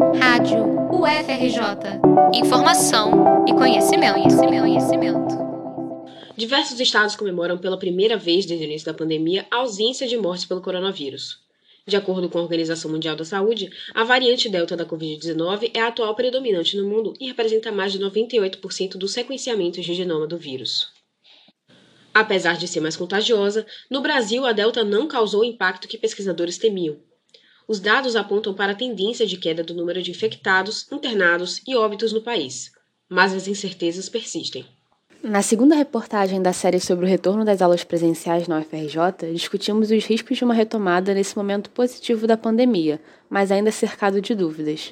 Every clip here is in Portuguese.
Rádio UFRJ. Informação e conhecimento, conhecimento, conhecimento. Diversos estados comemoram pela primeira vez desde o início da pandemia a ausência de mortes pelo coronavírus. De acordo com a Organização Mundial da Saúde, a variante Delta da Covid-19 é a atual predominante no mundo e representa mais de 98% dos sequenciamentos de genoma do vírus. Apesar de ser mais contagiosa, no Brasil a Delta não causou o impacto que pesquisadores temiam. Os dados apontam para a tendência de queda do número de infectados, internados e óbitos no país, mas as incertezas persistem. Na segunda reportagem da série sobre o retorno das aulas presenciais na UFRJ, discutimos os riscos de uma retomada nesse momento positivo da pandemia, mas ainda cercado de dúvidas.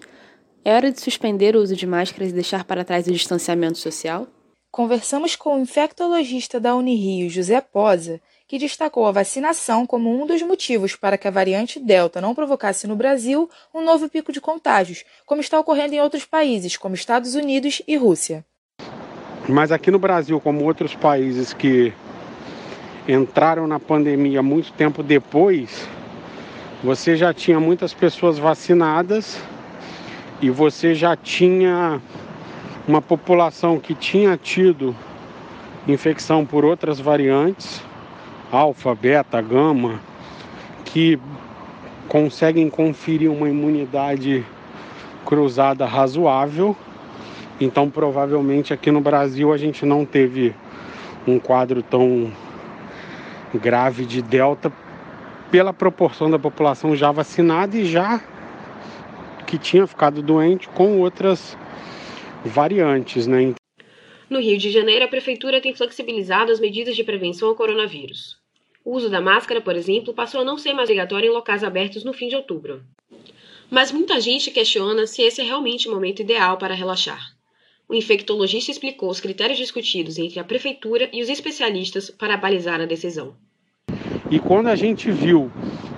É hora de suspender o uso de máscaras e deixar para trás o distanciamento social? Conversamos com o infectologista da Unirio, José Posa, que destacou a vacinação como um dos motivos para que a variante Delta não provocasse no Brasil um novo pico de contágios, como está ocorrendo em outros países, como Estados Unidos e Rússia. Mas aqui no Brasil, como outros países que entraram na pandemia muito tempo depois, você já tinha muitas pessoas vacinadas e você já tinha uma população que tinha tido infecção por outras variantes, alfa, beta, gama, que conseguem conferir uma imunidade cruzada razoável. Então, provavelmente aqui no Brasil a gente não teve um quadro tão grave de delta pela proporção da população já vacinada e já que tinha ficado doente com outras variantes, né? No Rio de Janeiro, a prefeitura tem flexibilizado as medidas de prevenção ao coronavírus. O uso da máscara, por exemplo, passou a não ser mais obrigatório em locais abertos no fim de outubro. Mas muita gente questiona se esse é realmente o momento ideal para relaxar. O infectologista explicou os critérios discutidos entre a prefeitura e os especialistas para balizar a decisão. E quando a gente viu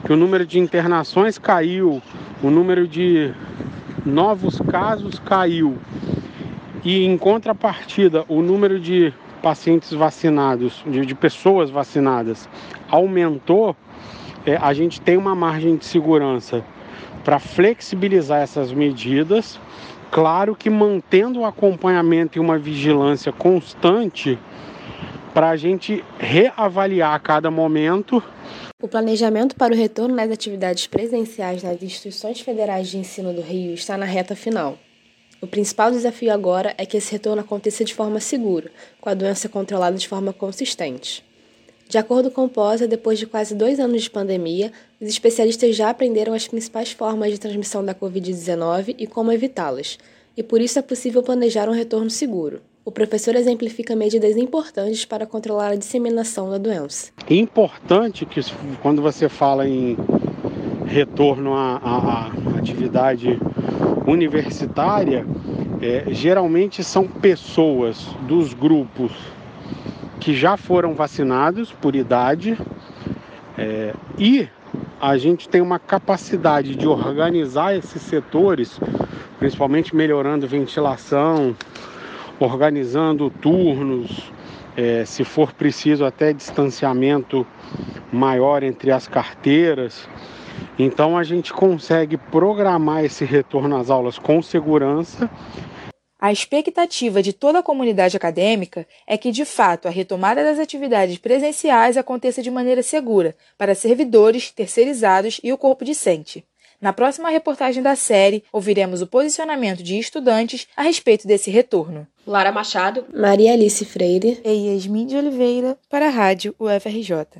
que o número de internações caiu, o número de novos casos caiu e em contrapartida, o número de pacientes vacinados, de, de pessoas vacinadas, aumentou, é, a gente tem uma margem de segurança para flexibilizar essas medidas. Claro que mantendo o acompanhamento e uma vigilância constante para a gente reavaliar a cada momento. O planejamento para o retorno das atividades presenciais nas instituições federais de ensino do Rio está na reta final. O principal desafio agora é que esse retorno aconteça de forma segura, com a doença controlada de forma consistente. De acordo com o POSA, depois de quase dois anos de pandemia, os especialistas já aprenderam as principais formas de transmissão da Covid-19 e como evitá-las, e por isso é possível planejar um retorno seguro. O professor exemplifica medidas importantes para controlar a disseminação da doença. É importante que, quando você fala em retorno à, à, à atividade universitária, é, geralmente são pessoas dos grupos que já foram vacinados por idade é, e a gente tem uma capacidade de organizar esses setores, principalmente melhorando ventilação, organizando turnos, é, se for preciso até distanciamento maior entre as carteiras. Então a gente consegue programar esse retorno às aulas com segurança. A expectativa de toda a comunidade acadêmica é que, de fato, a retomada das atividades presenciais aconteça de maneira segura para servidores, terceirizados e o corpo discente. Na próxima reportagem da série, ouviremos o posicionamento de estudantes a respeito desse retorno. Lara Machado, Maria Alice Freire e Yasmin de Oliveira para a Rádio UFRJ.